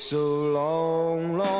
so long, long.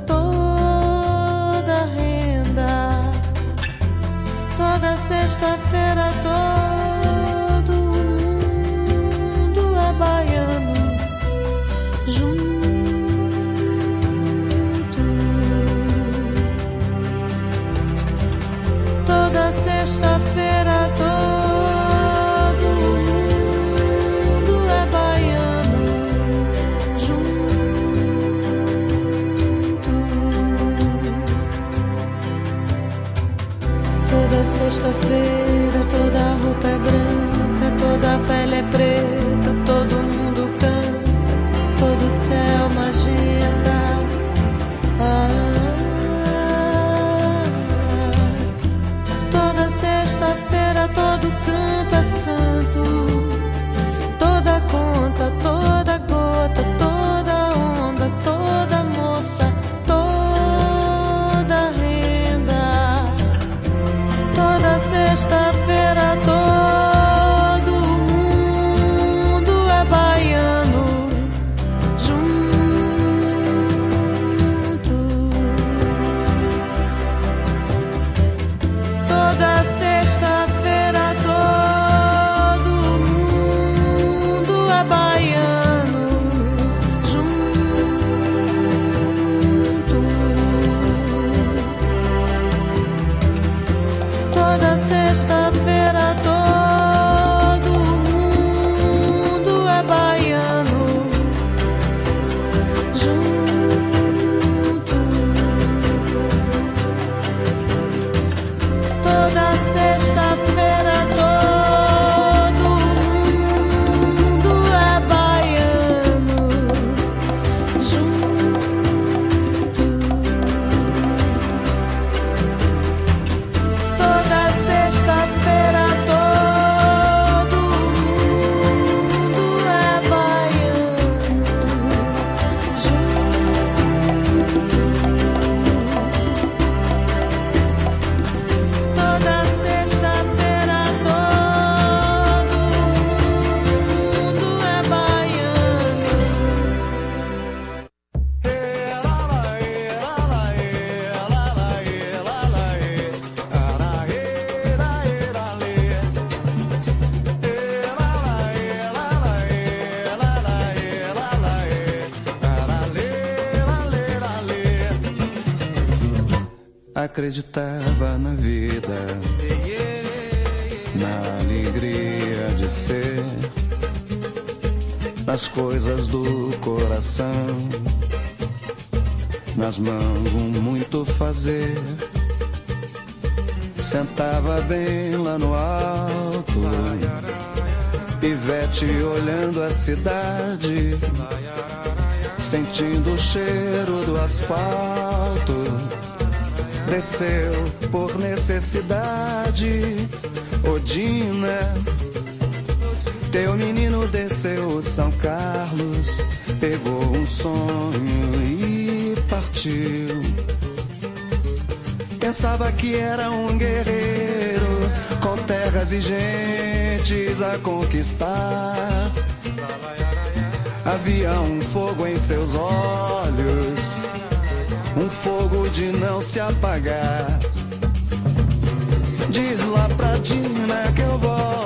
sexta-feira todo sexta-feira, toda roupa é branca, toda pele é preta, todo mundo canta, todo céu magenta. Ah, toda sexta-feira, todo canto é santo, coisas do coração, nas mãos um muito fazer. Sentava bem lá no alto, pivete olhando a cidade, sentindo o cheiro do asfalto desceu por necessidade. Odina, teu menino desceu São Carlos, pegou um sonho e partiu. Pensava que era um guerreiro com terras e gentes a conquistar. Havia um fogo em seus olhos um fogo de não se apagar. Diz lá pra Dina que eu volto,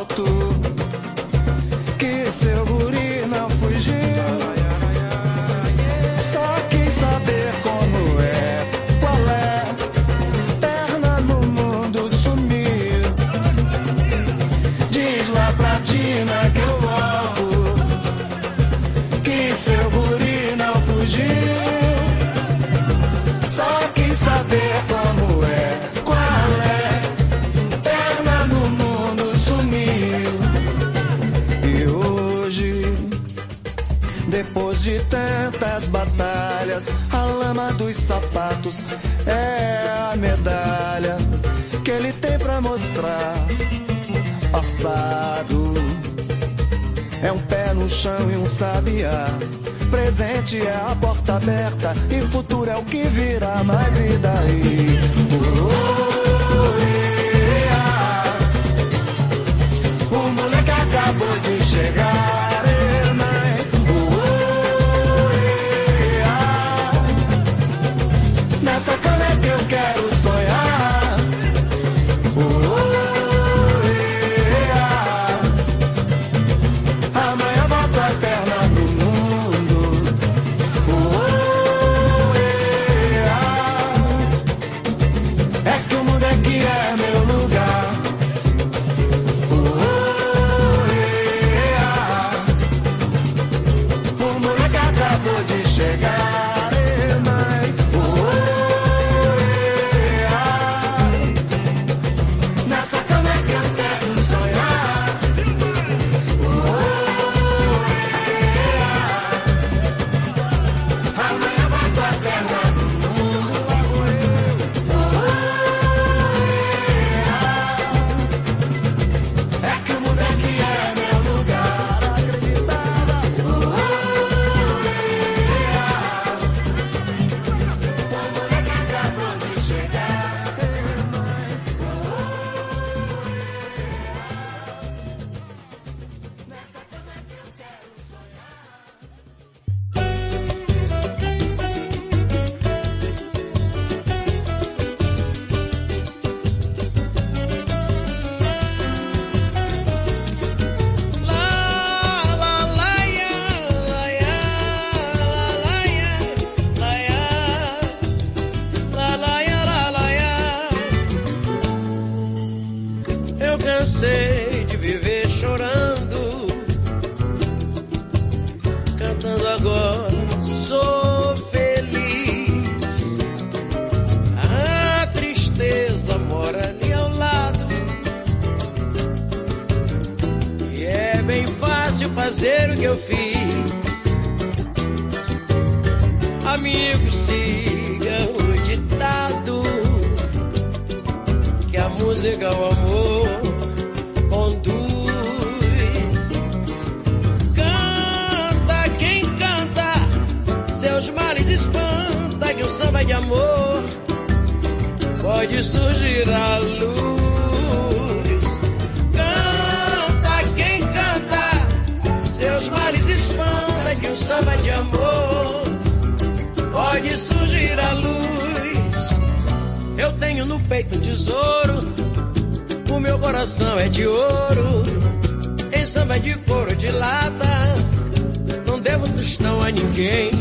sapatos é a medalha que ele tem pra mostrar. Passado é um pé no chão e um sabiá. Presente é a porta aberta e futuro é o que virá, mas e daí? Oh, oh, o moleque acabou de chegar. Coração é de ouro. Em samba de couro de lata, não devo tostão a ninguém.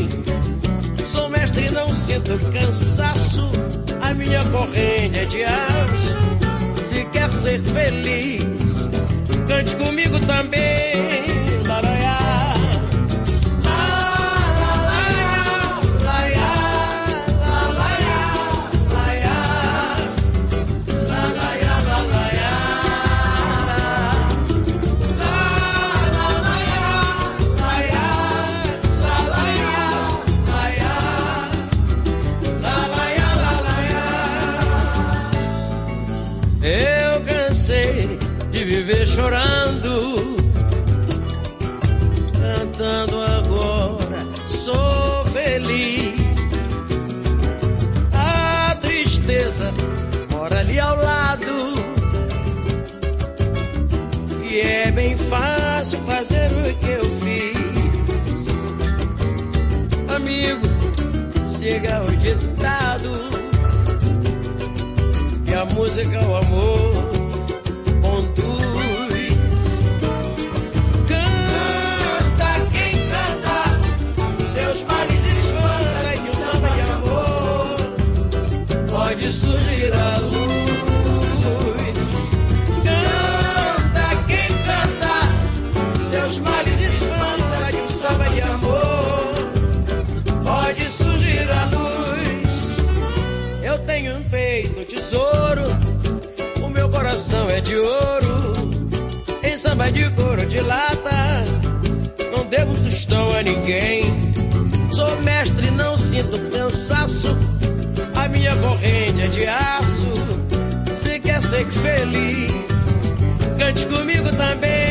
Sou mestre não sinto cansaço, a minha corrente é de aço. Se quer ser feliz, cante comigo também. Siga o ditado, e a música é o amor samba de couro de lata, não devo tostão a ninguém. Sou mestre, não sinto cansaço a minha corrente é de aço. Se quer ser feliz, cante comigo também.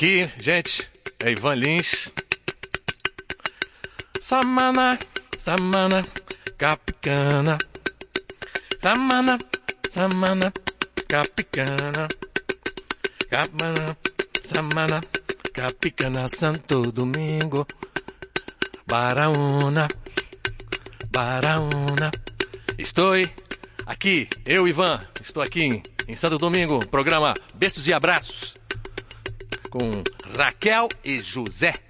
Aqui, gente, é Ivan Lins. Samana, Samana, Capicana. Samana, Samana, Capicana. Capana, Samana, Capicana, Santo Domingo. Baraúna, Baraúna. Estou aqui, eu, Ivan, estou aqui em, em Santo Domingo, programa Beijos e Abraços com Raquel e José.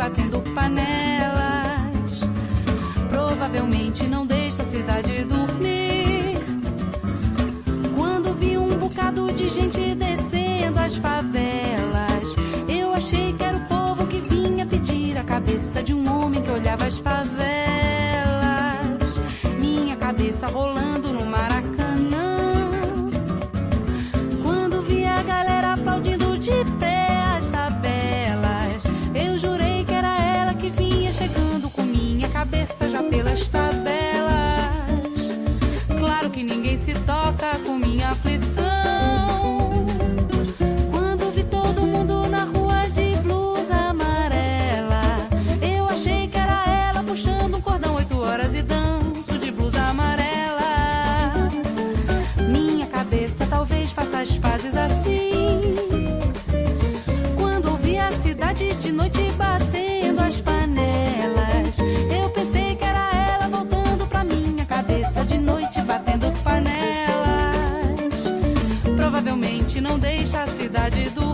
batendo panelas. Provavelmente não deixa a cidade dormir. Quando vi um bocado de gente descendo as favelas, eu achei que era o povo que vinha pedir a cabeça de um homem que olhava as favelas. Minha cabeça rolando toca. cidade do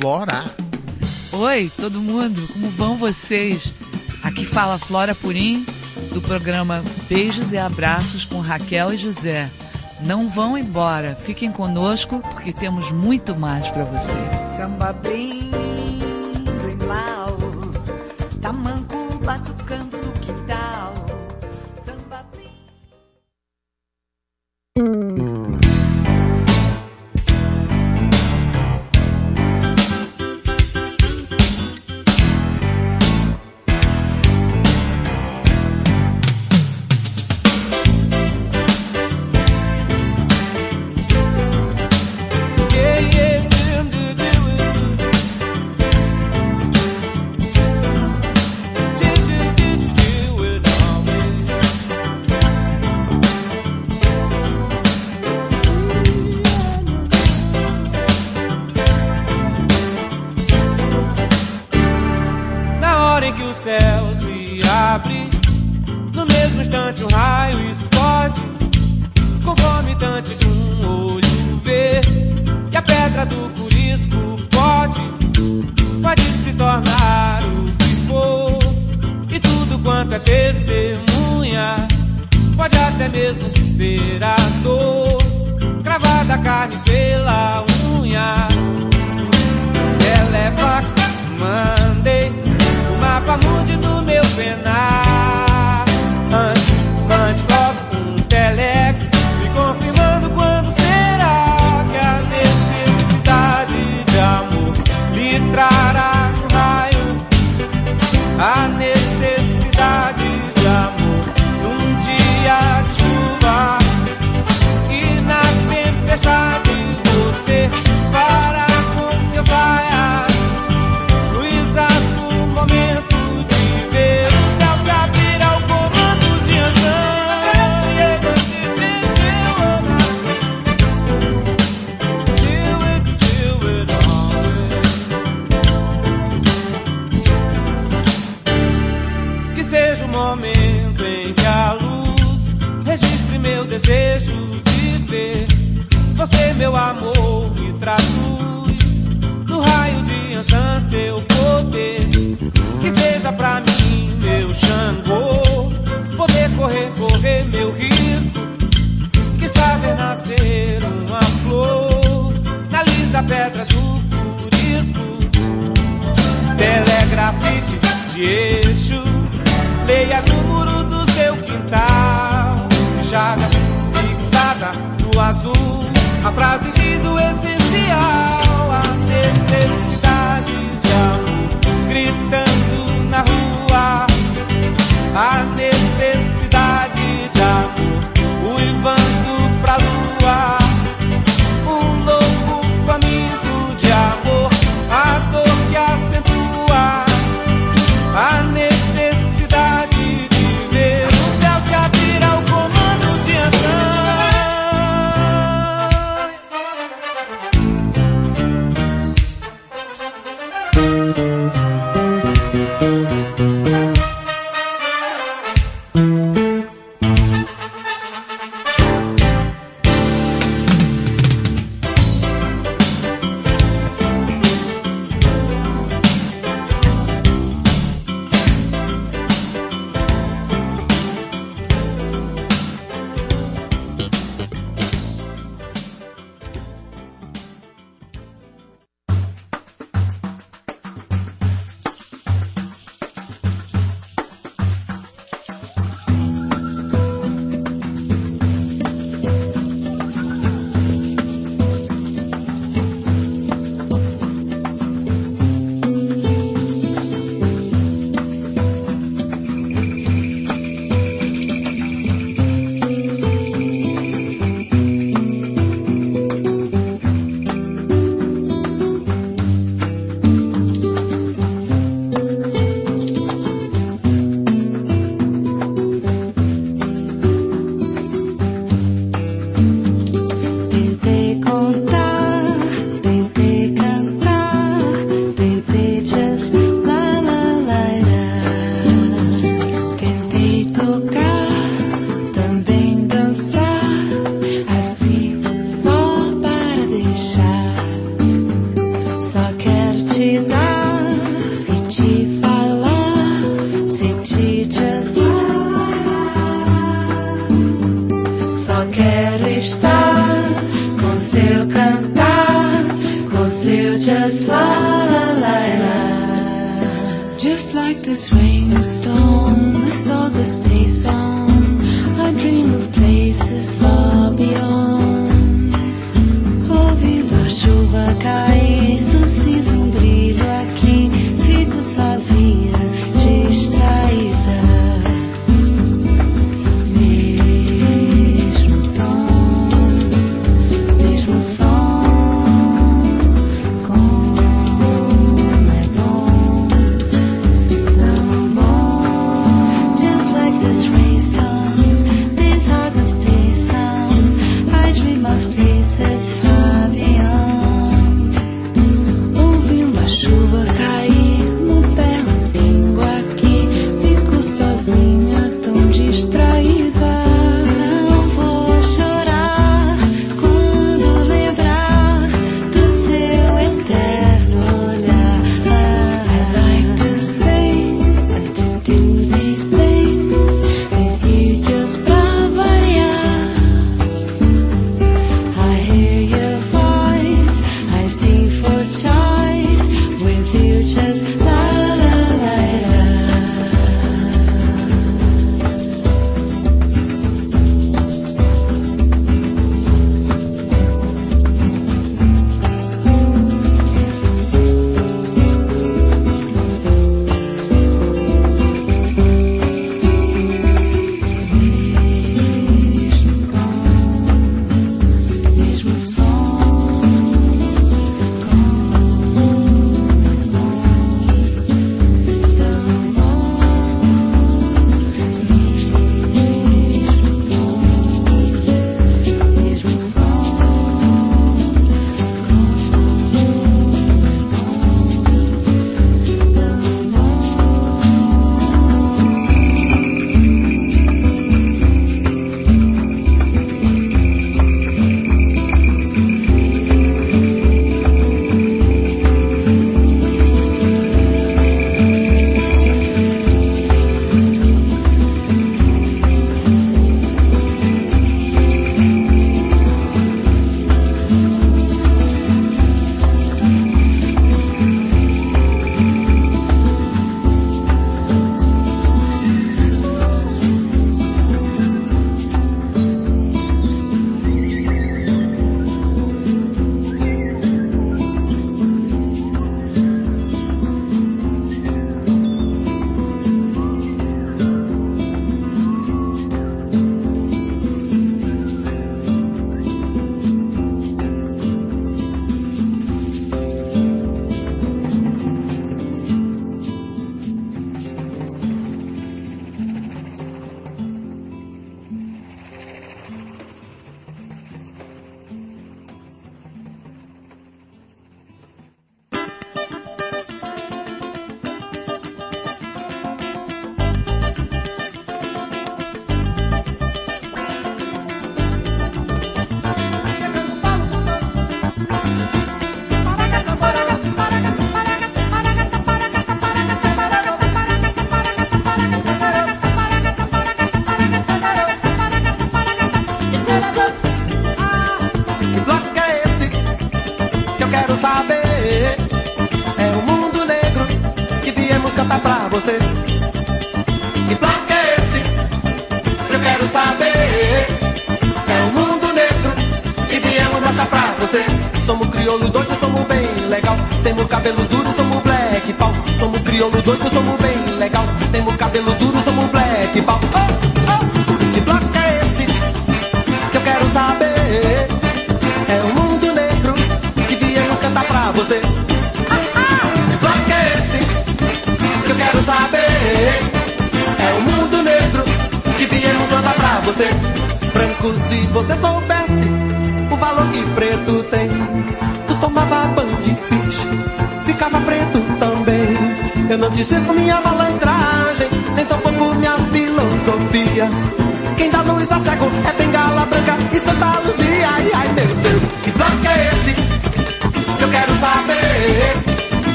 Flora. Oi, todo mundo, como vão vocês? Aqui fala Flora Purim, do programa Beijos e Abraços com Raquel e José. Não vão embora, fiquem conosco porque temos muito mais para vocês. Samba bem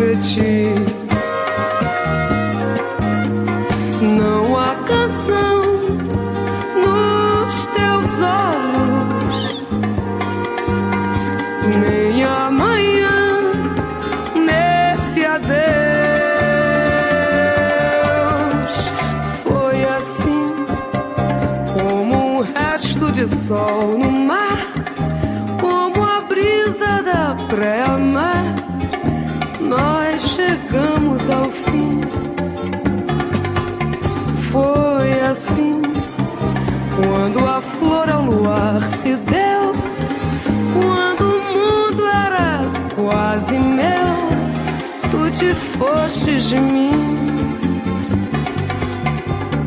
profetie amor se deu quando o mundo era quase meu. Tu te foste de mim.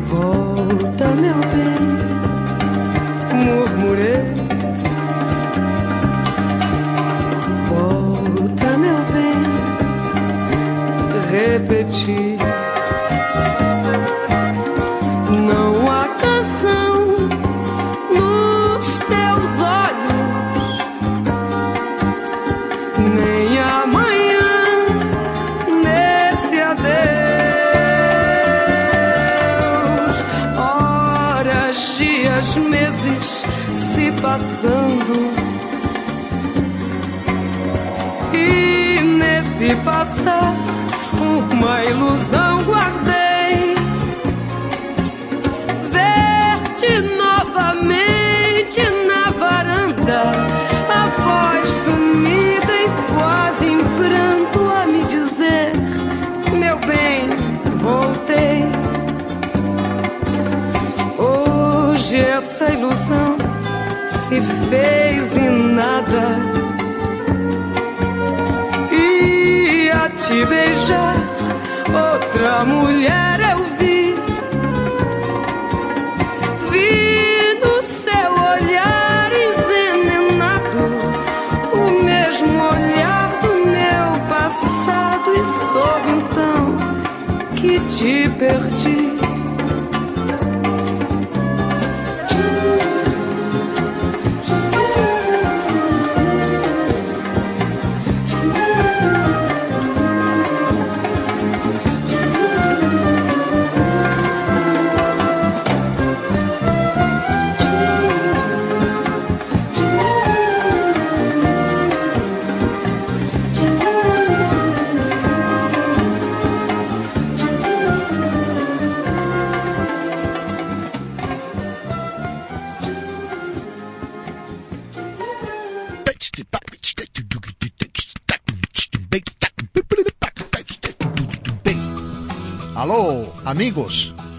Volta, meu bem. ilusão guardei. Ver-te novamente na varanda, a voz sumida e quase em pranto a me dizer: Meu bem, voltei. Hoje essa ilusão se fez em nada outra mulher.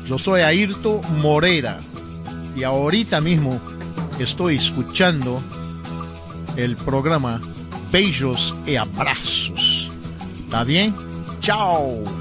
yo soy Ayrto Morera y ahorita mismo estoy escuchando el programa Beijos y Abrazos. ¿Está bien? ¡Chao!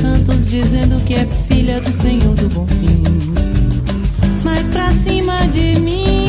santos dizendo que é filha do Senhor do Bom Fim. Mas pra cima de mim.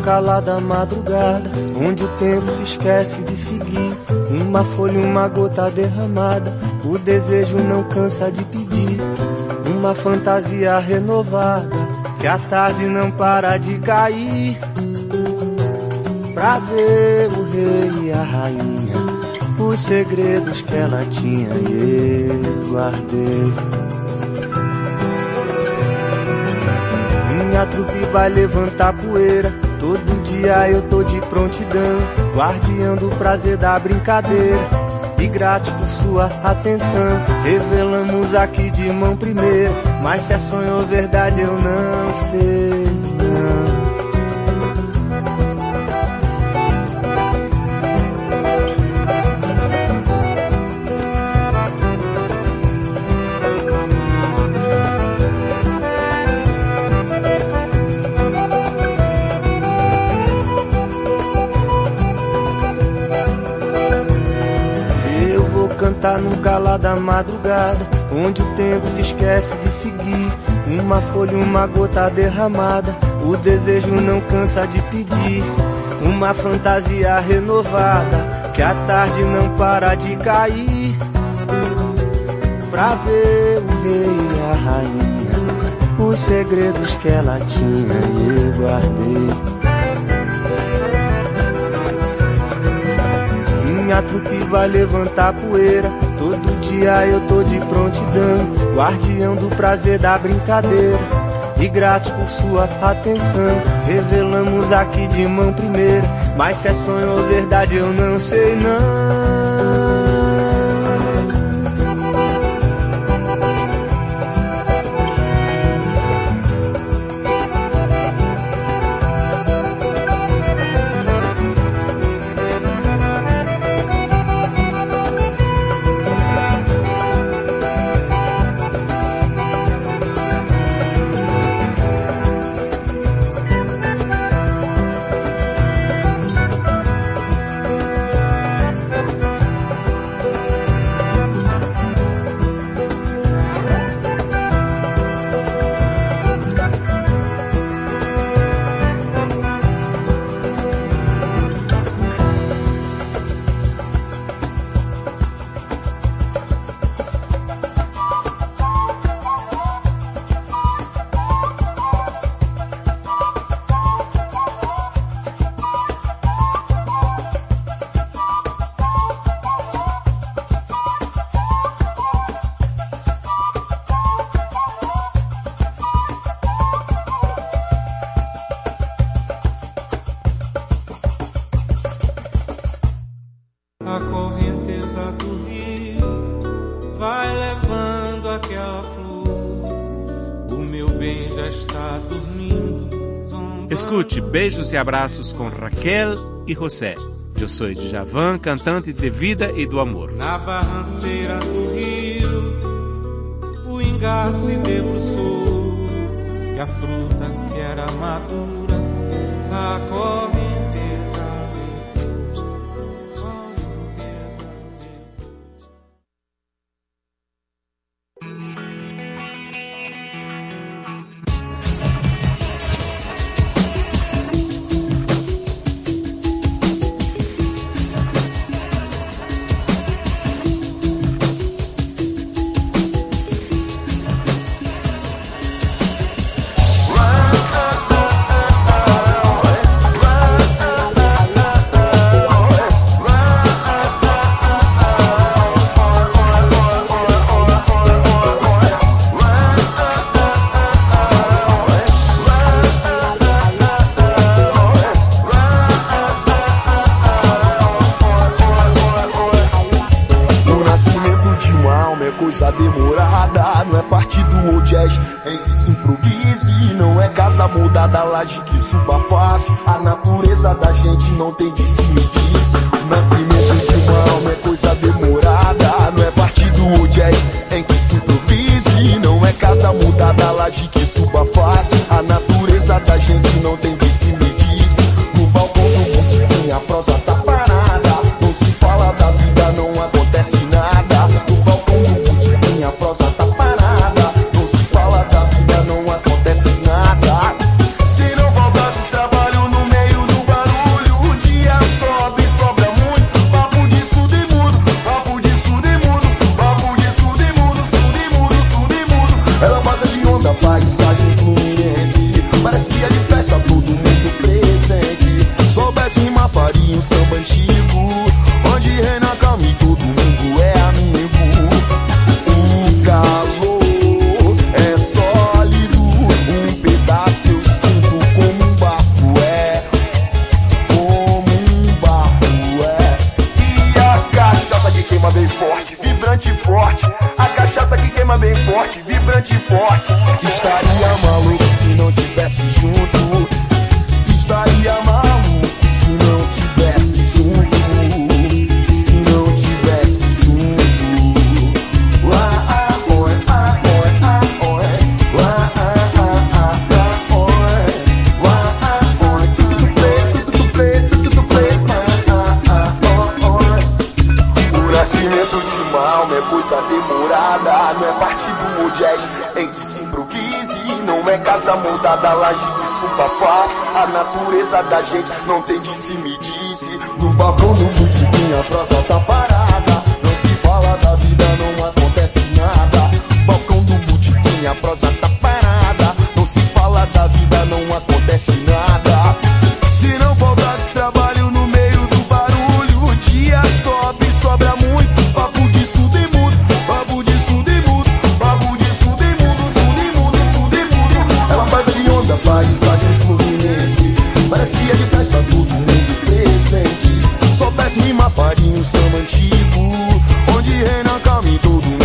Cantar no calar da madrugada, onde o tempo se esquece de seguir. Uma folha, uma gota derramada, o desejo não cansa de pedir. Uma fantasia renovada, que a tarde não para de cair. Pra ver o rei e a rainha, os segredos que ela tinha e eu guardei. Minha trupe vai levantar poeira. Dia eu tô de prontidão, guardião do prazer da brincadeira. E grato por sua atenção, revelamos aqui de mão primeira. Mas se é sonho ou verdade eu não sei, madrugada, onde o tempo se esquece de seguir. Uma folha, uma gota derramada, o desejo não cansa de pedir. Uma fantasia renovada, que a tarde não para de cair. Pra ver o rei e a rainha, os segredos que ela tinha e eu guardei. Minha trupe vai levantar poeira. Todo dia eu tô de prontidão, guardião do prazer da brincadeira. E grato por sua atenção, revelamos aqui de mão primeira. Mas se é sonho ou verdade eu não sei não. Beijos e Abraços com Raquel e José. Eu sou Djavan, cantante de vida e do amor. Na barranceira do rio, o ingá se debruçou. E a fruta que era madura, a cima, farinho samba antigo, onde reina calma e todo mundo.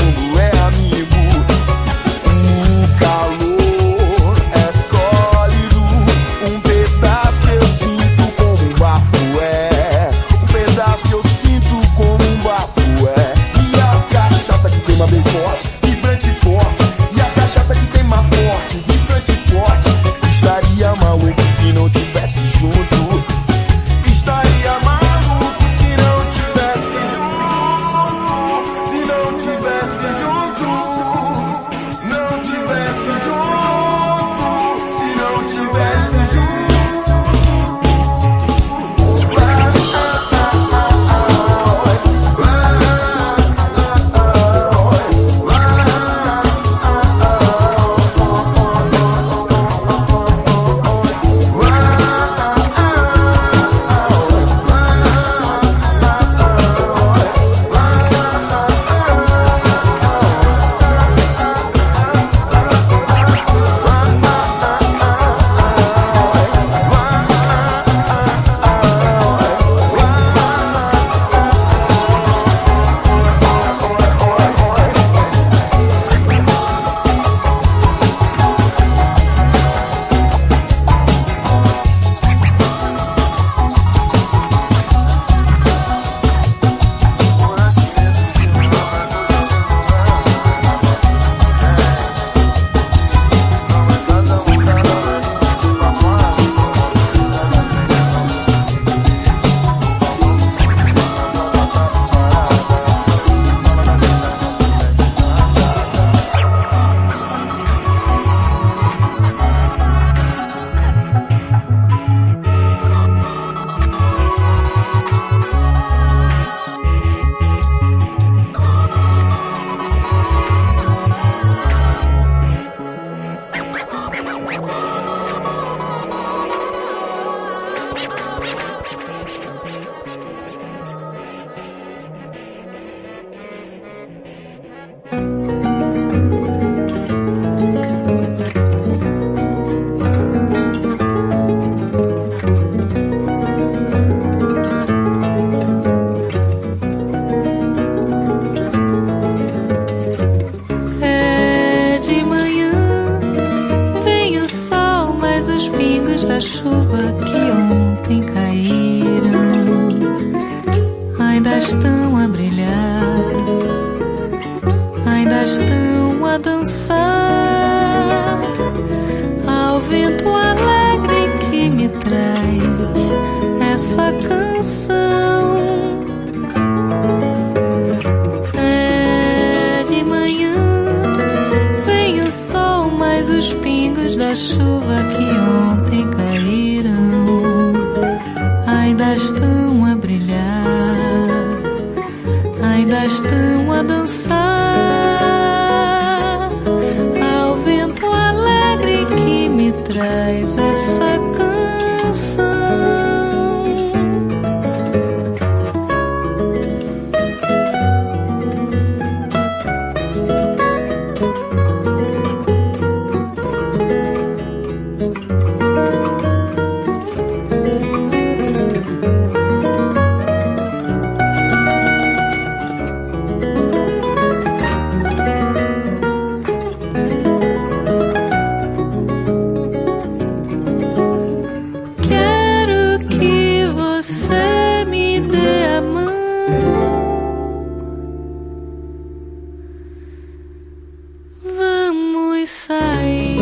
Vamos sair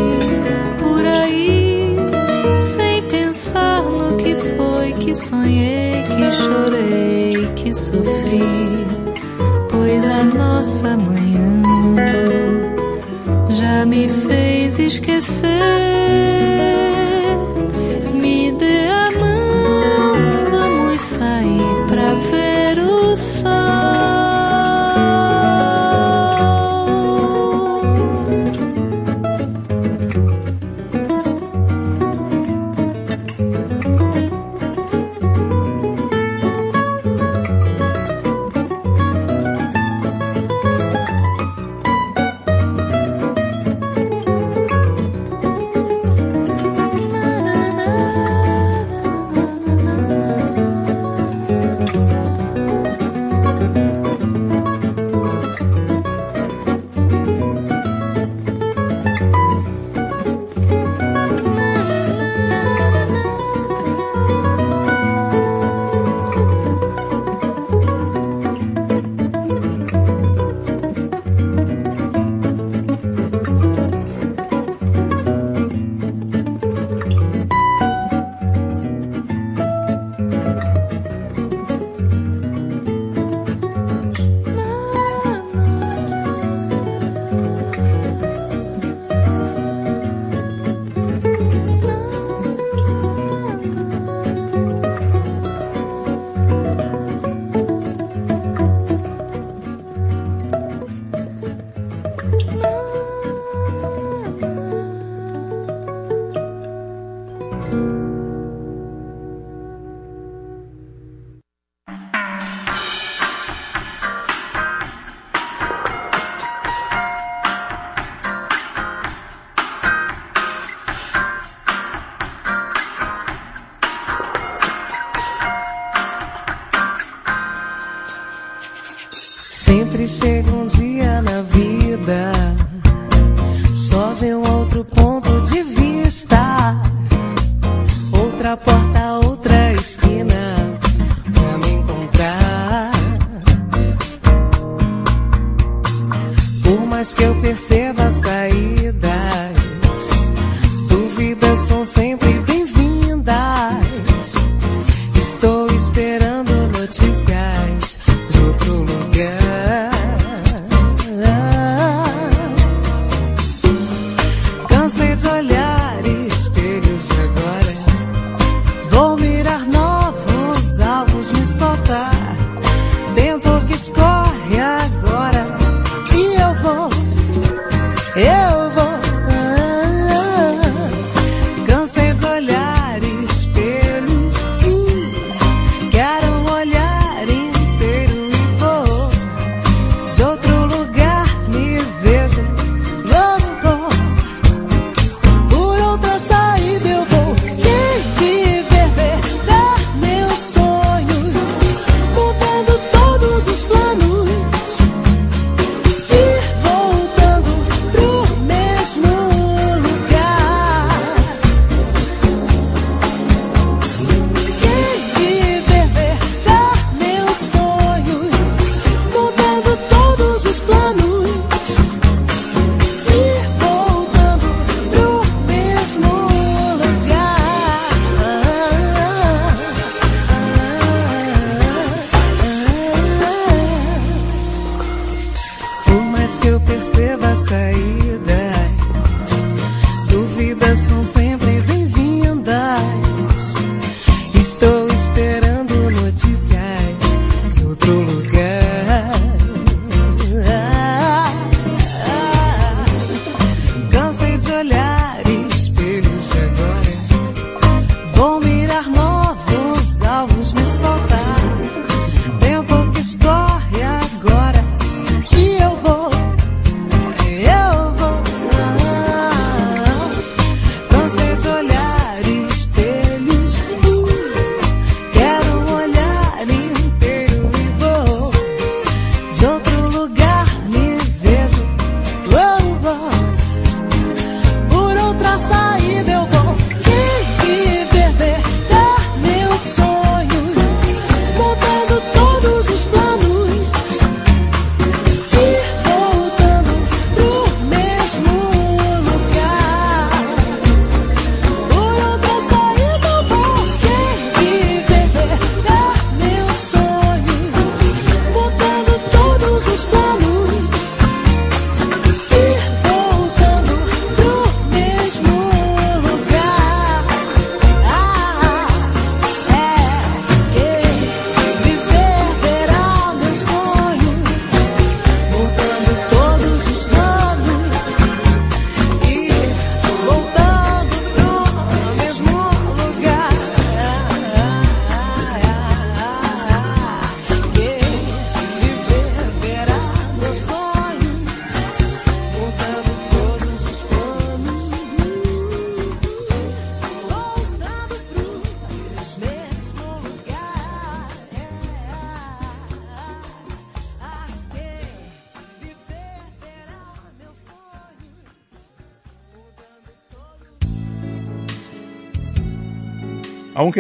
por aí sem pensar no que foi que sonhei, que chorei, que sofri. Pois a nossa manhã já me fez esquecer.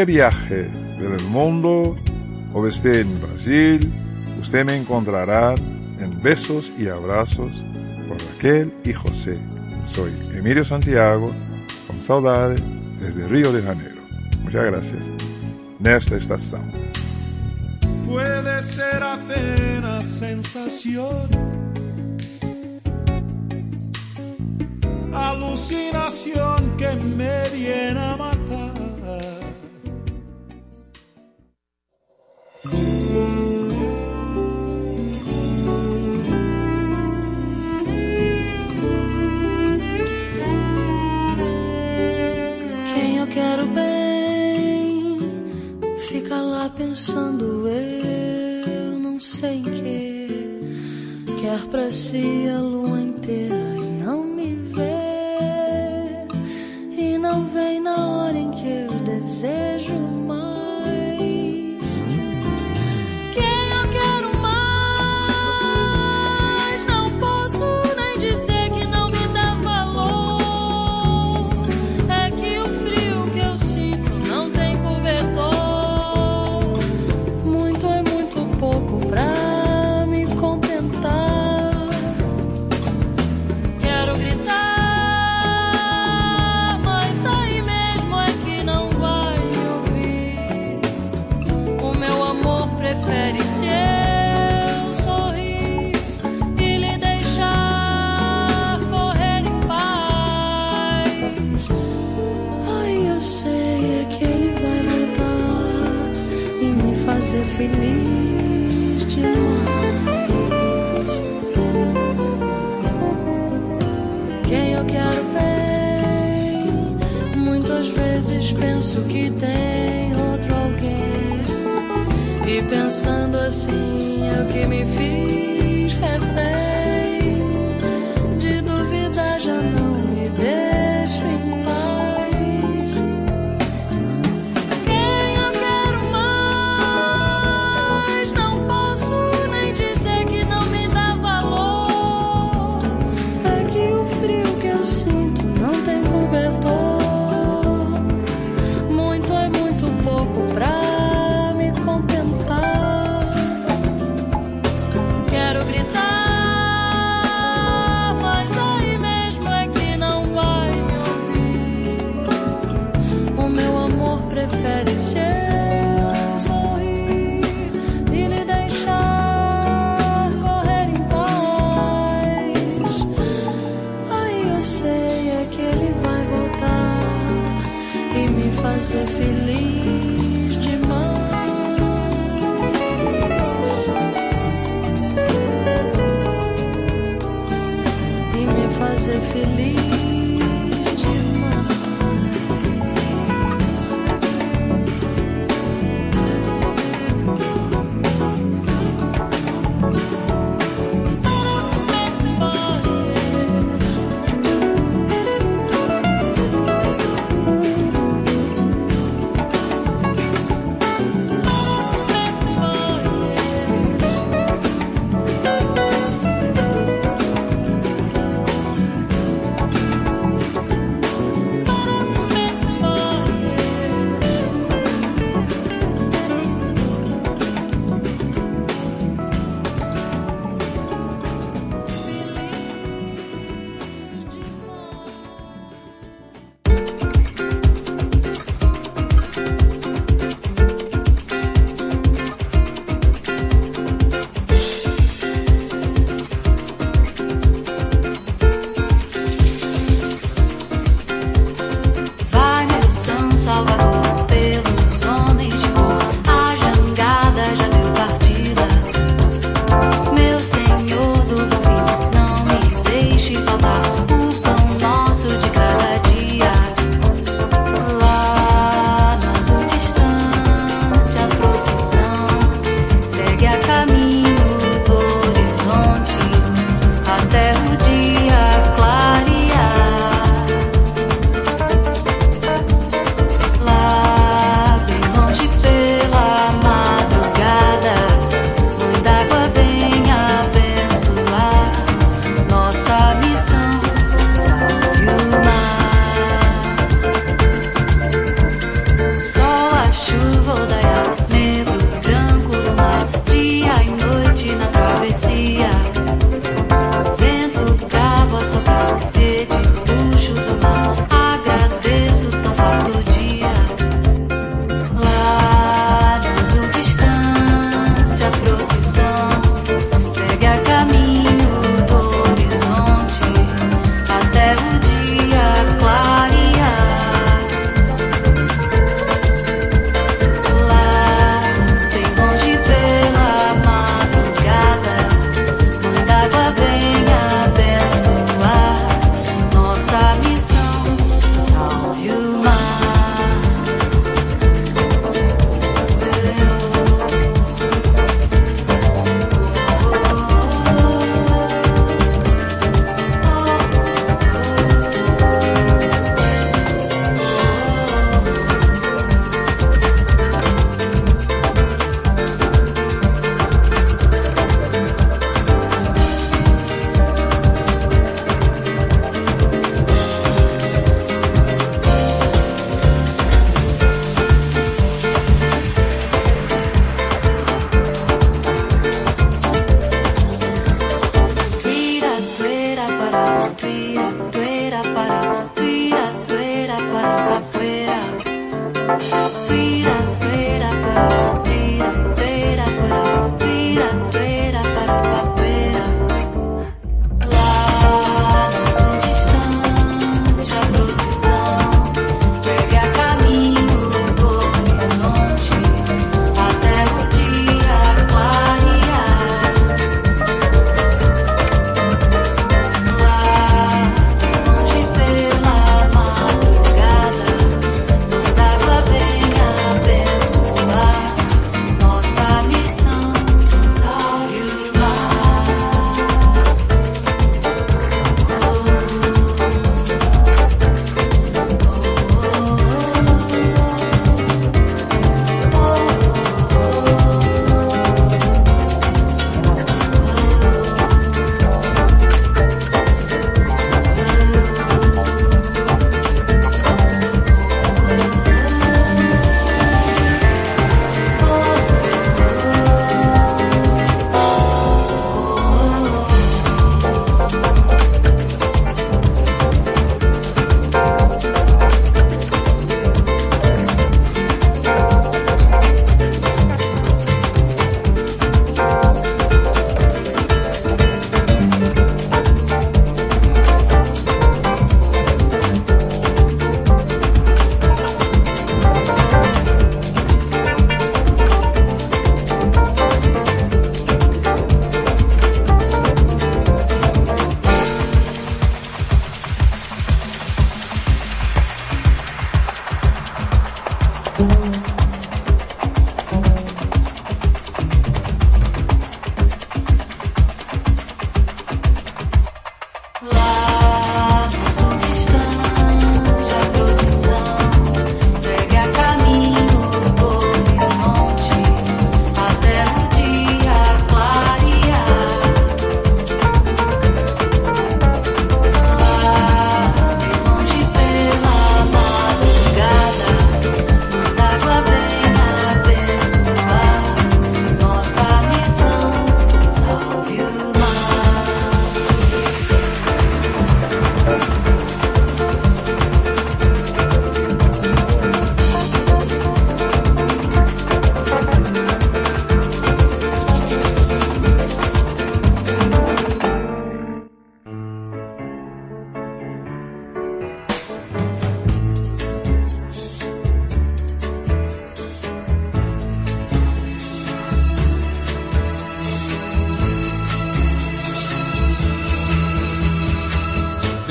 viaje por el mundo o esté en Brasil, usted me encontrará en besos y abrazos por Raquel y José. Soy Emilio Santiago, con saudade desde Río de Janeiro. Muchas gracias. Nesta estación.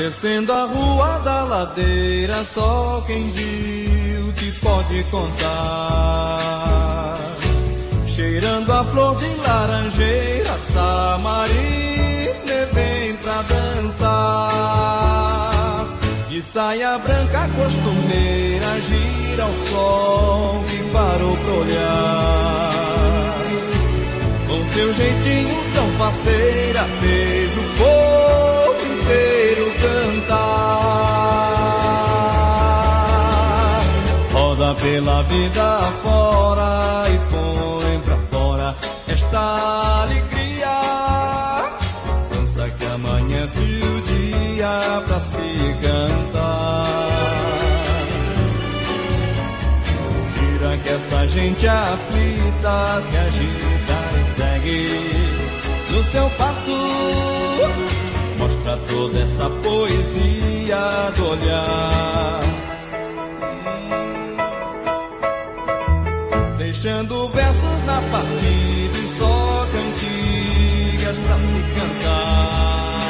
Descendo a rua da ladeira, só quem viu te pode contar. Cheirando a flor de laranjeira, Samarina vem pra dançar. De saia branca costumeira, gira o sol que parou pra olhar. Com seu jeitinho tão faceira, fez o povo inteiro cantar. Roda pela vida fora e põe pra fora esta alegria. Dança que amanhece o dia pra se cantar. Gira que essa gente aflita se agita e segue no seu passo. Mostra toda essa poesia do olhar. Deixando versos na partida e só cantigas pra se cantar.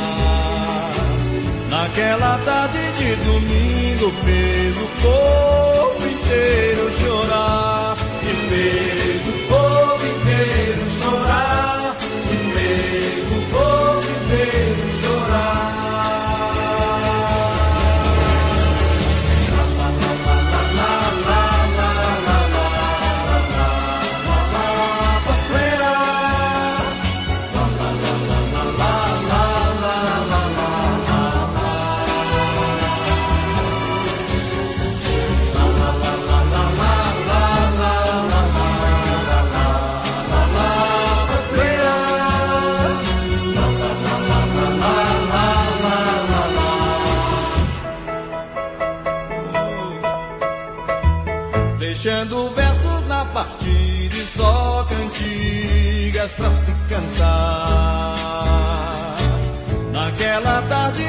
Naquela tarde de domingo fez o povo inteiro chorar. E fez o povo inteiro chorar. E fez o povo inteiro cantigas pra se cantar. Naquela tarde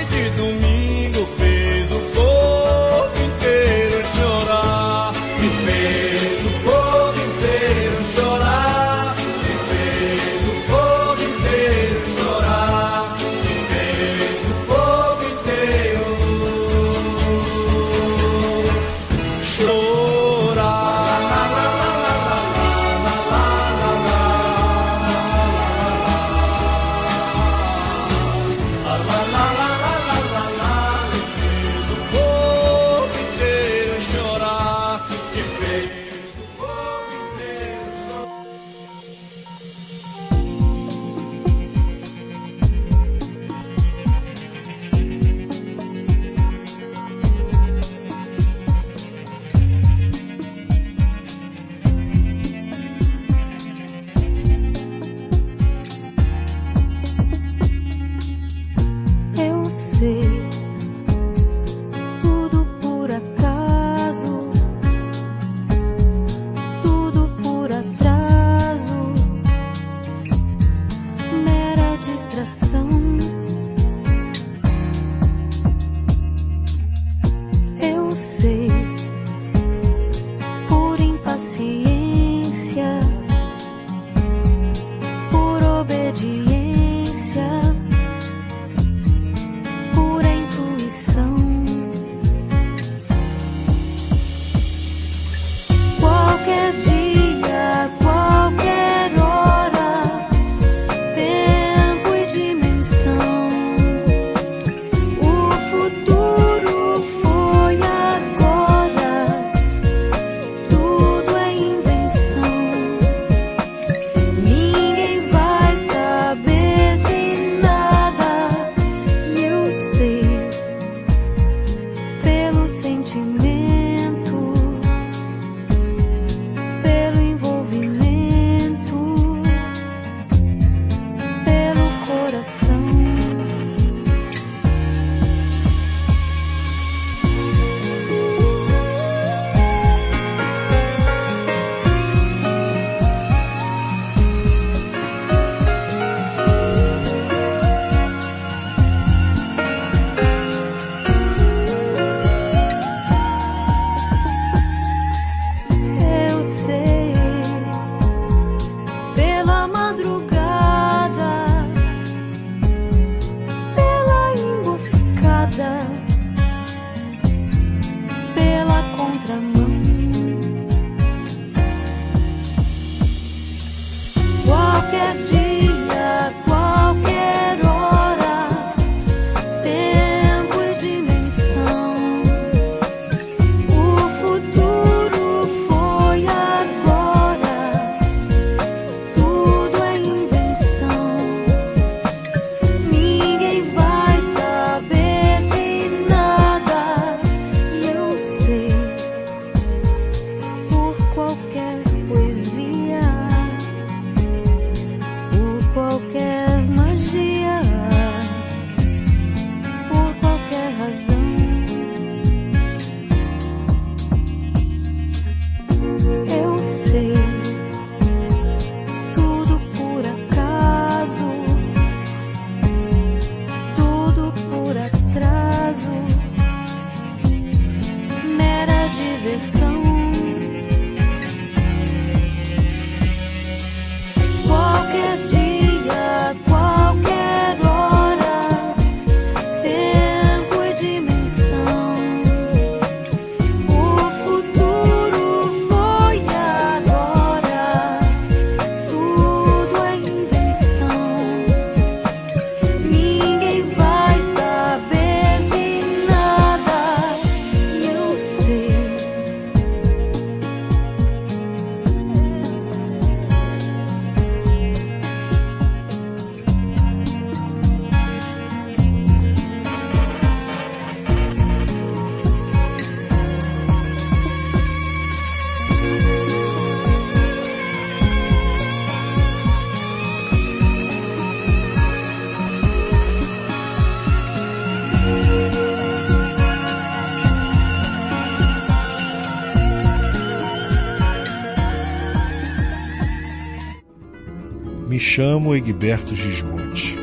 chamo Egberto Gismonte.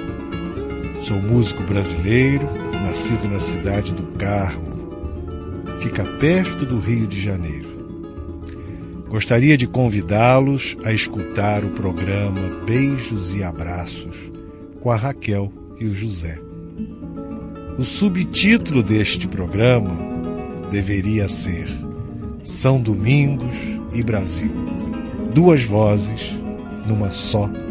Sou músico brasileiro, nascido na cidade do Carmo. Fica perto do Rio de Janeiro. Gostaria de convidá-los a escutar o programa Beijos e Abraços com a Raquel e o José. O subtítulo deste programa deveria ser São Domingos e Brasil. Duas vozes numa só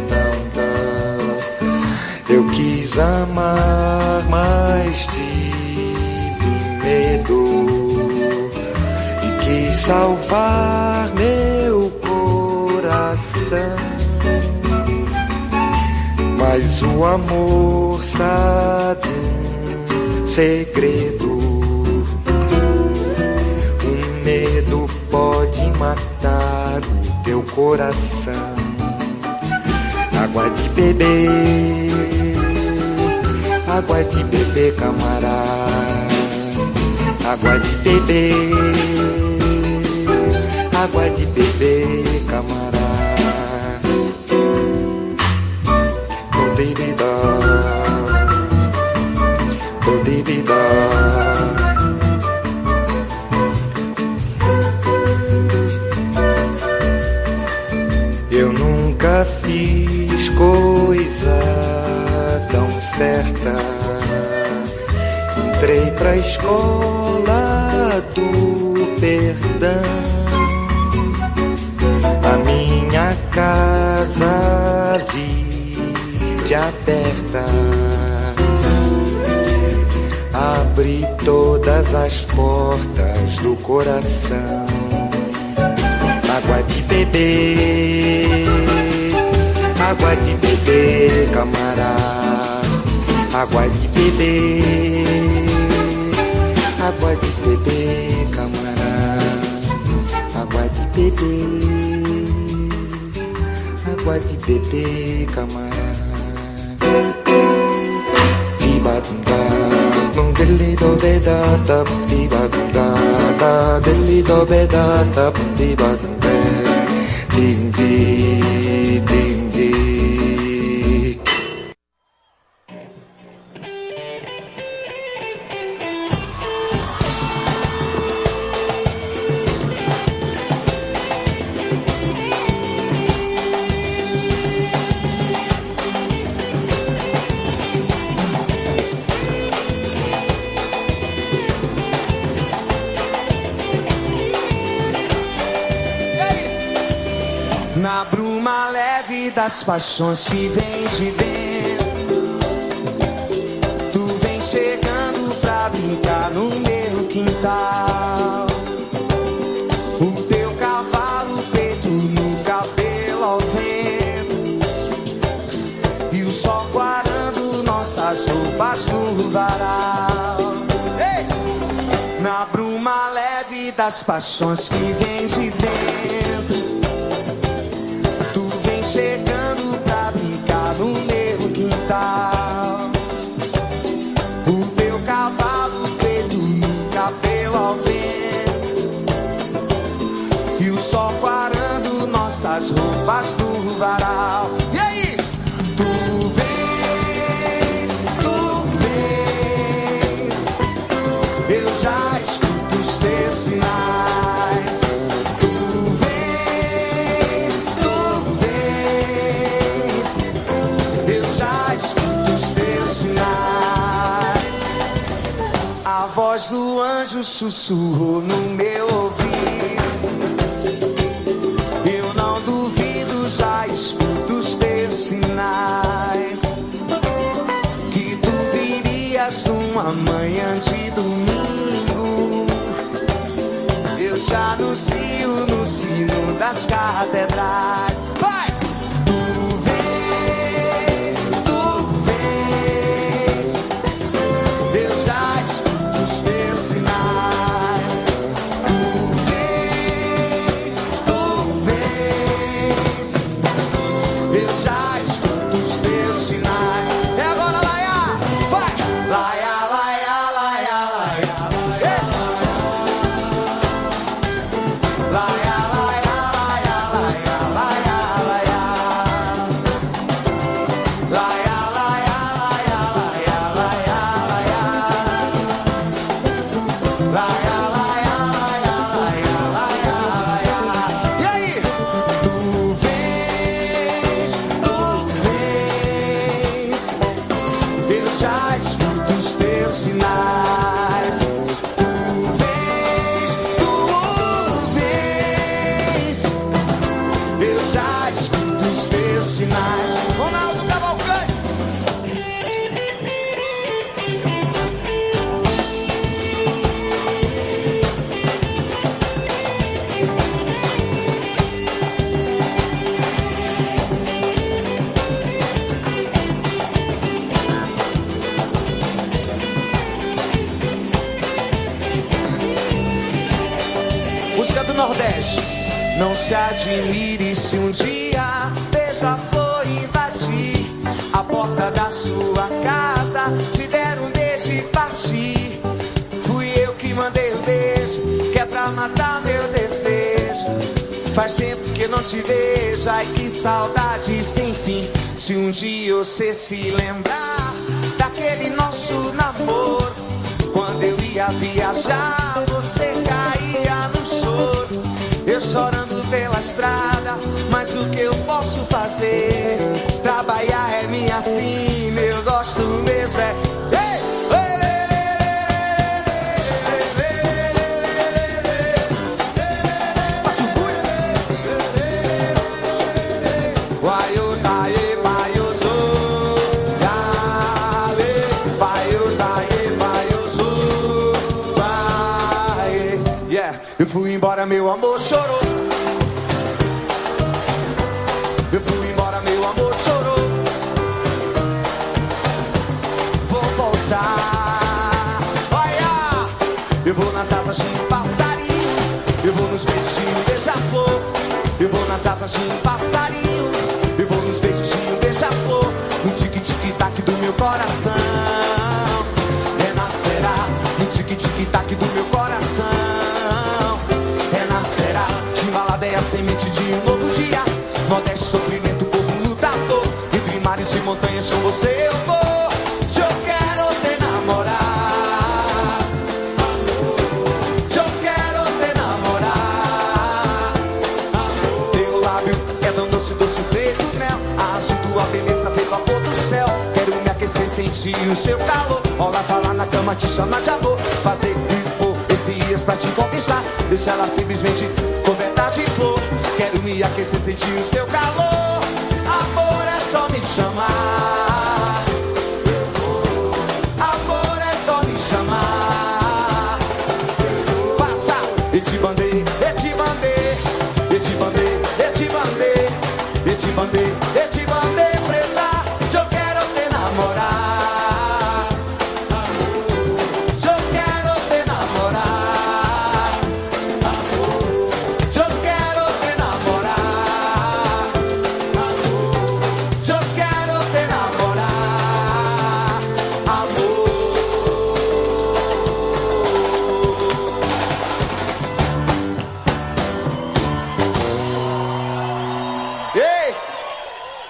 dança. Eu quis amar, mas tive medo e quis salvar meu coração. Mas o amor sabe um segredo. Matar o teu coração. Água de beber, água de beber, camarada. Água de beber, água de beber, camarada. Escola do perdão. A minha casa vive aberta. Abre todas as portas do coração água de beber, água de beber, camarada, água de beber, água de beber, camarada, água de beber, água de beber, camarada. Tiba tumba, tum de Dilly do be da da di ba da da dilly do be da da di paixões que vem de dentro. Tu vem chegando pra brincar no meu quintal. O teu cavalo preto no cabelo ao vento. E o sol guardando nossas roupas no varal. Ei! Na bruma leve das paixões que vem de dentro nossas roupas no varal. E aí? Tu vens, tu vens. Eu já escuto os teus sinais. Tu vens, tu vens. Eu já escuto os teus sinais. A voz do anjo sussurrou no meu ouvido. Virias numa manhã de domingo. Eu te anuncio no sino das catedrais. Admire se um dia beija-flor invadir a porta da sua casa, te der um beijo e partir. Fui eu que mandei o beijo, que é pra matar meu desejo. Faz tempo que não te vejo, ai que saudade sem fim. Se um dia você se lembrar daquele nosso namoro, quando eu ia viajar, você caía no choro. Eu chorando pela estrada, mas o que eu posso fazer? Trabalhar é minha sina, eu gosto mesmo é. Ei! Ei, lê, de um o seu calor. Rola falar na cama, te chama de amor. Fazer impor esse dias pra te conquistar. Deixa ela simplesmente coberta de flor. Quero me aquecer, sentir o seu calor.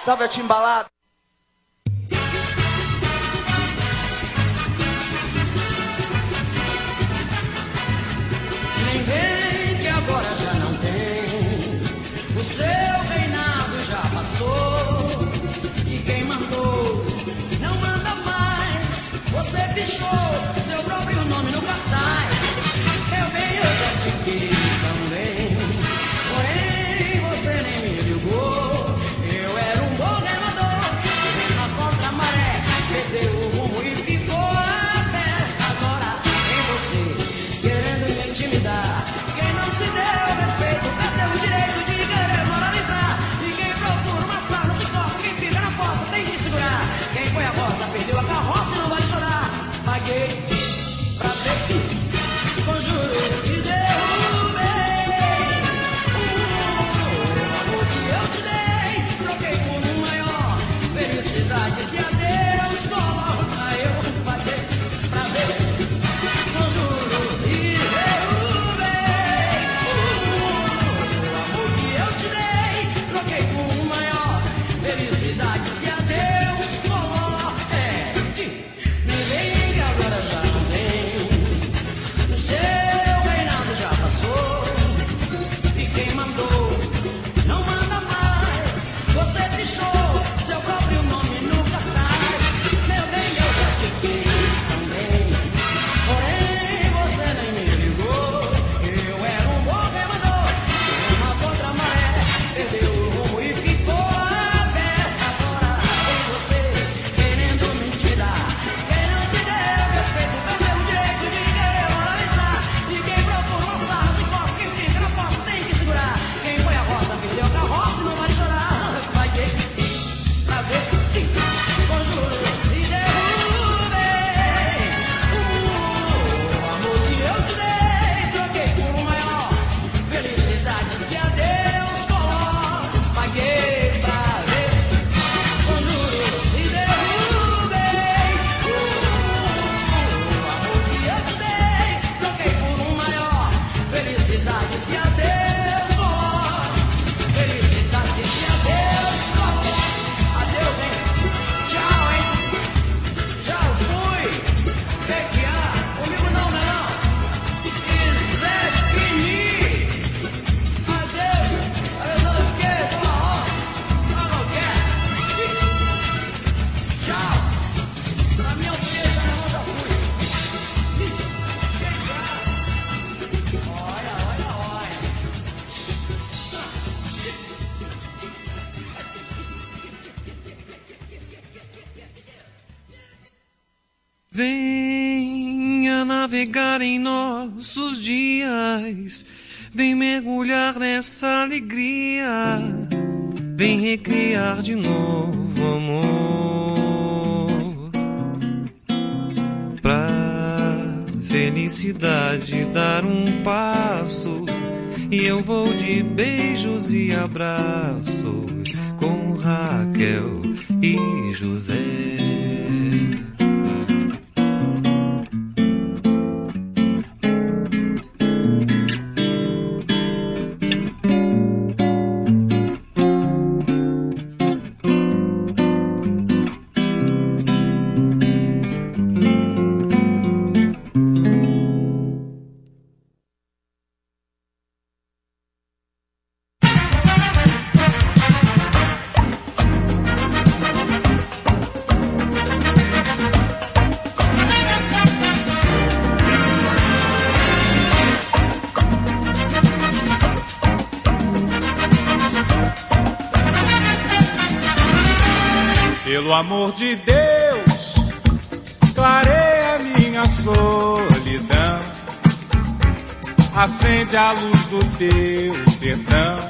Salve a timbalada. navegar em nossos dias. Vem mergulhar nessa alegria. Vem recriar de novo amor. Pra felicidade dar um passo. E eu vou de beijos e abraços com Raquel e José. De Deus, clareia minha solidão. Acende a luz do teu perdão.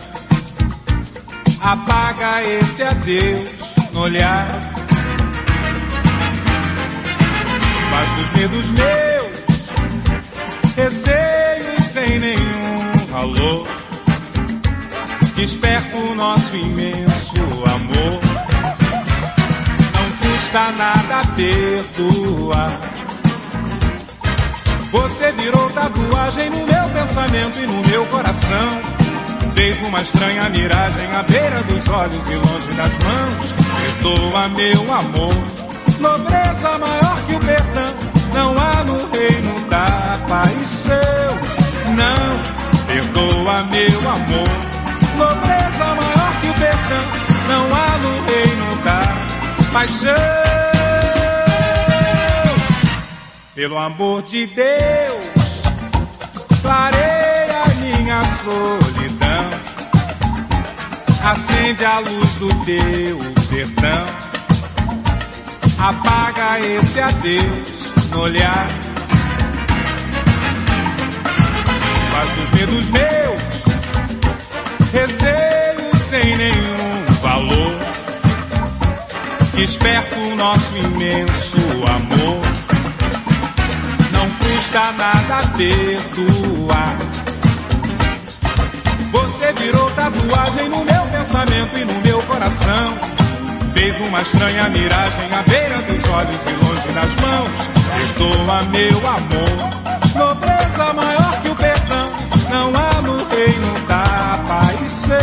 Apaga esse adeus no olhar. Faz dos medos meus, receios sem nenhum valor. Desperta o nosso imenso amor. Custa nada perdoar. Você virou tatuagem no meu pensamento e no meu coração. Fez uma estranha miragem à beira dos olhos e longe das mãos. Perdoa meu amor, nobreza maior que o perdão. Não há no reino da paixão. Não, perdoa meu amor, nobreza maior que o perdão. Não há no reino da paixão. Pelo amor de Deus, clareia minha solidão. Acende a luz do teu perdão. Apaga esse adeus no olhar. Faz dos medos meus, receios sem nenhum valor. Desperta o nosso imenso amor. Não custa nada perdoar. Você virou tatuagem no meu pensamento e no meu coração. Fez uma estranha miragem à beira dos olhos e longe das mãos. Perdoa meu amor, nobreza maior que o perdão. Não há no reino da paixão.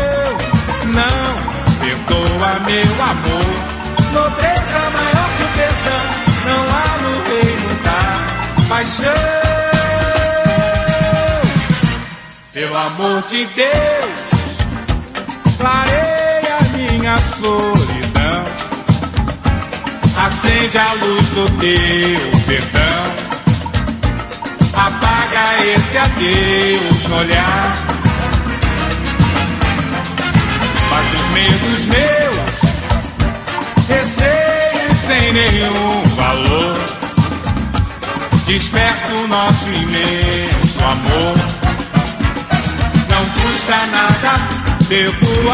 Não, perdoa meu amor, nobreza maior que o perdão. Não há no reino da paixão. Pelo amor de Deus, clareia minha solidão. Acende a luz do teu perdão. Apaga esse adeus no olhar. Faz os medos meus, receios sem nenhum valor. Desperta o nosso imenso amor. Não custa nada Pintou,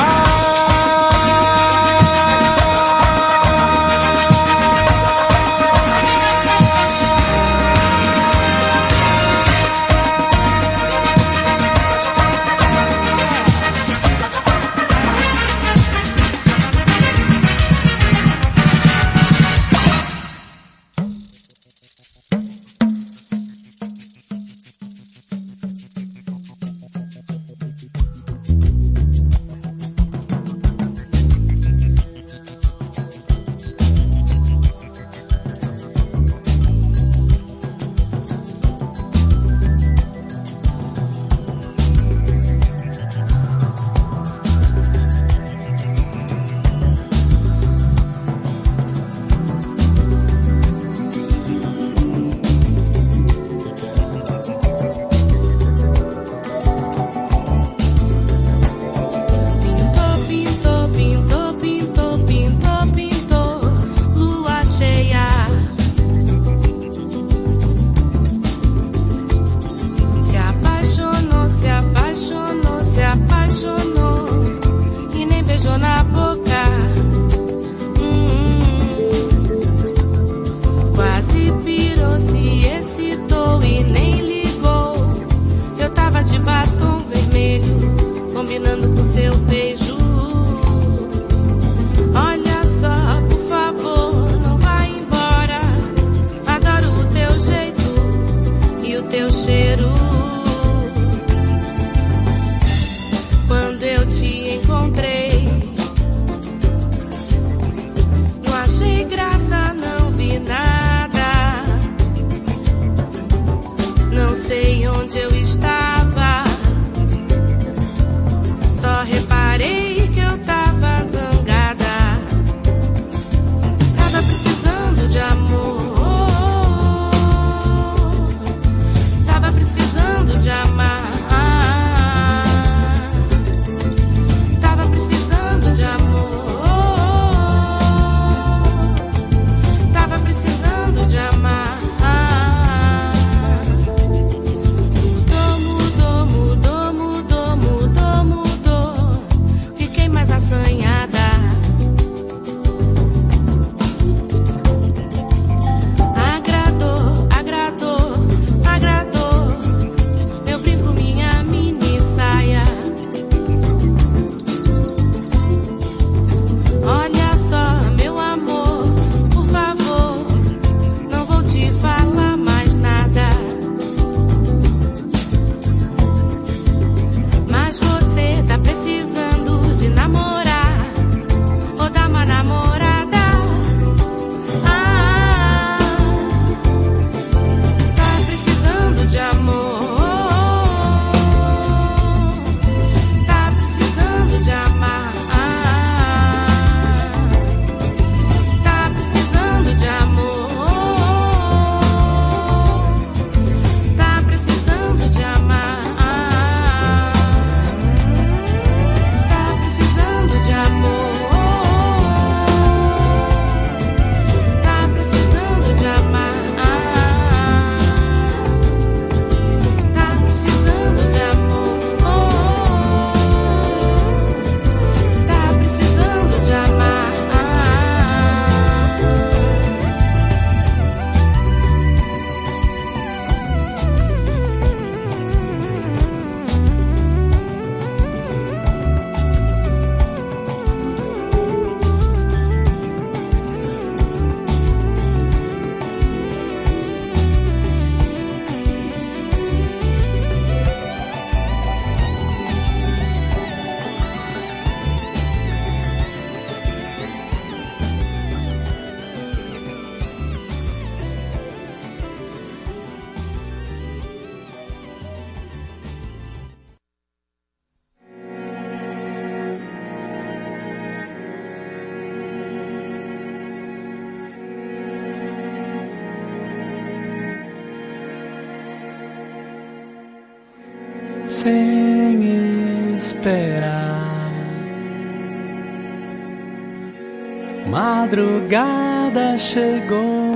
madrugada chegou,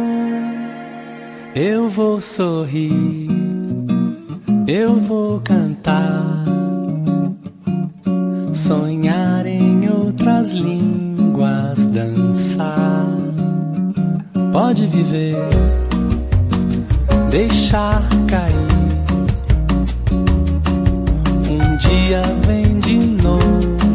eu vou sorrir, eu vou cantar, sonhar em outras línguas, dançar. Pode viver, deixar cair. Um dia vem de novo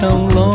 Tàu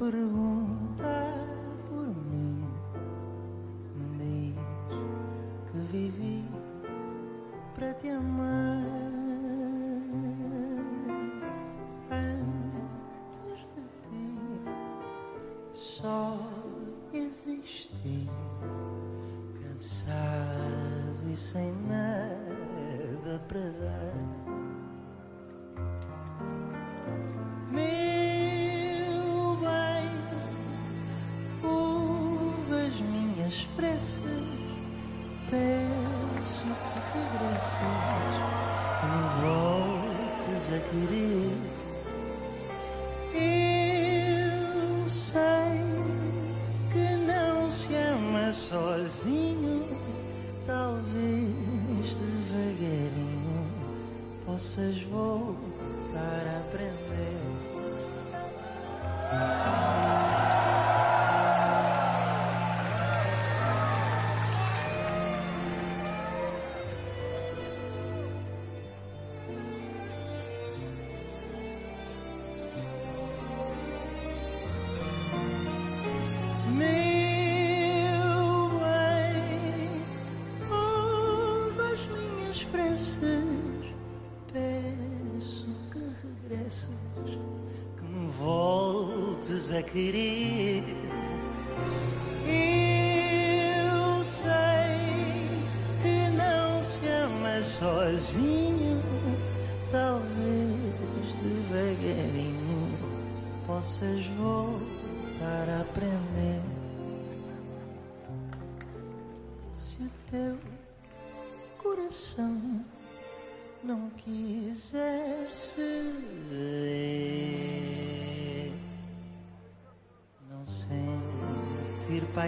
부르온다 फिरे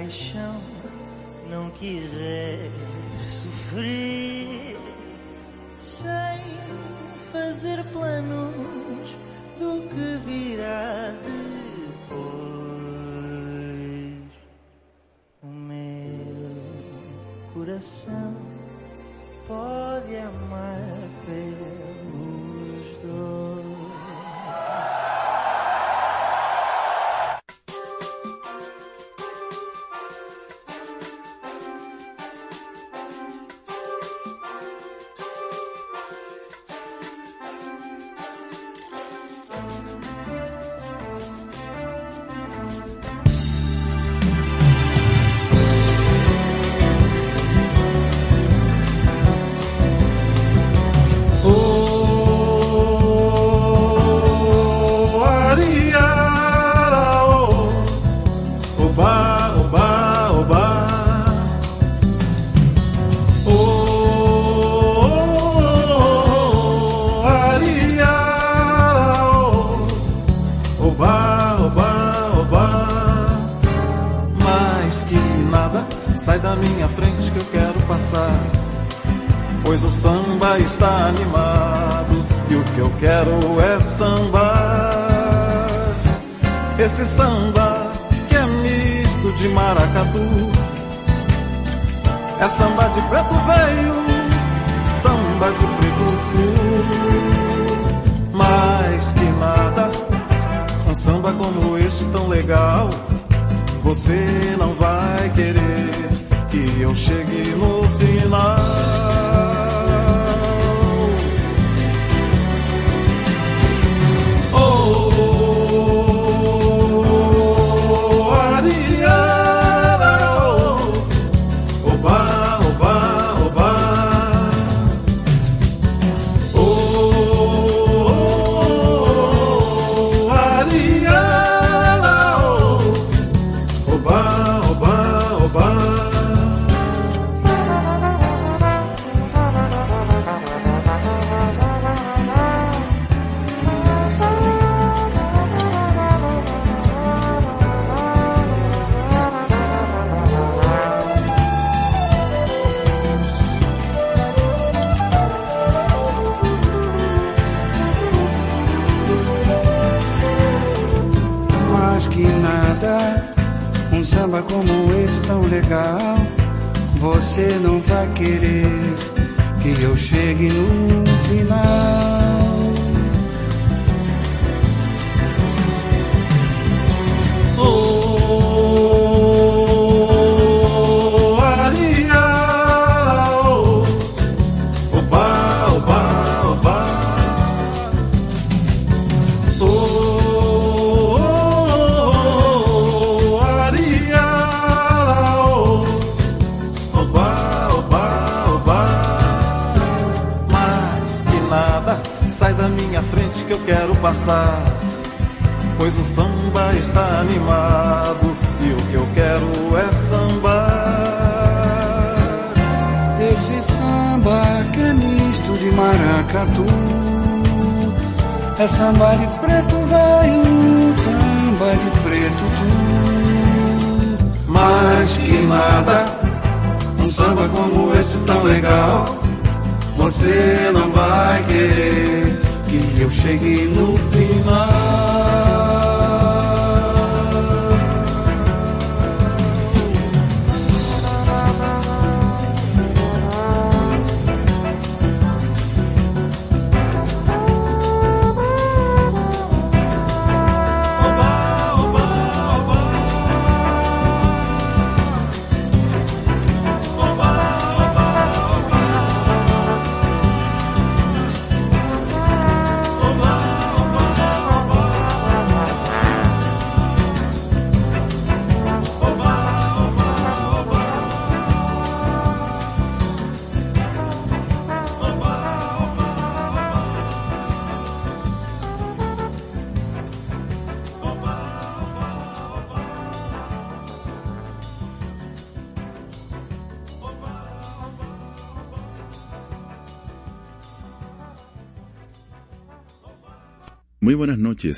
paixão, não quiser sofrer, Você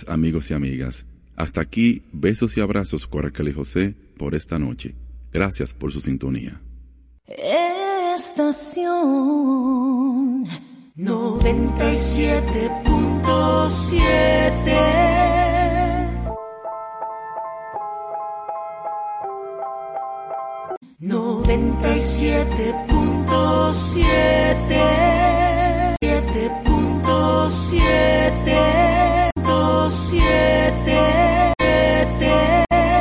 amigos y amigas. Hasta aquí, besos y abrazos con Raquel y José por esta noche. Gracias por su sintonía. Estación 97.7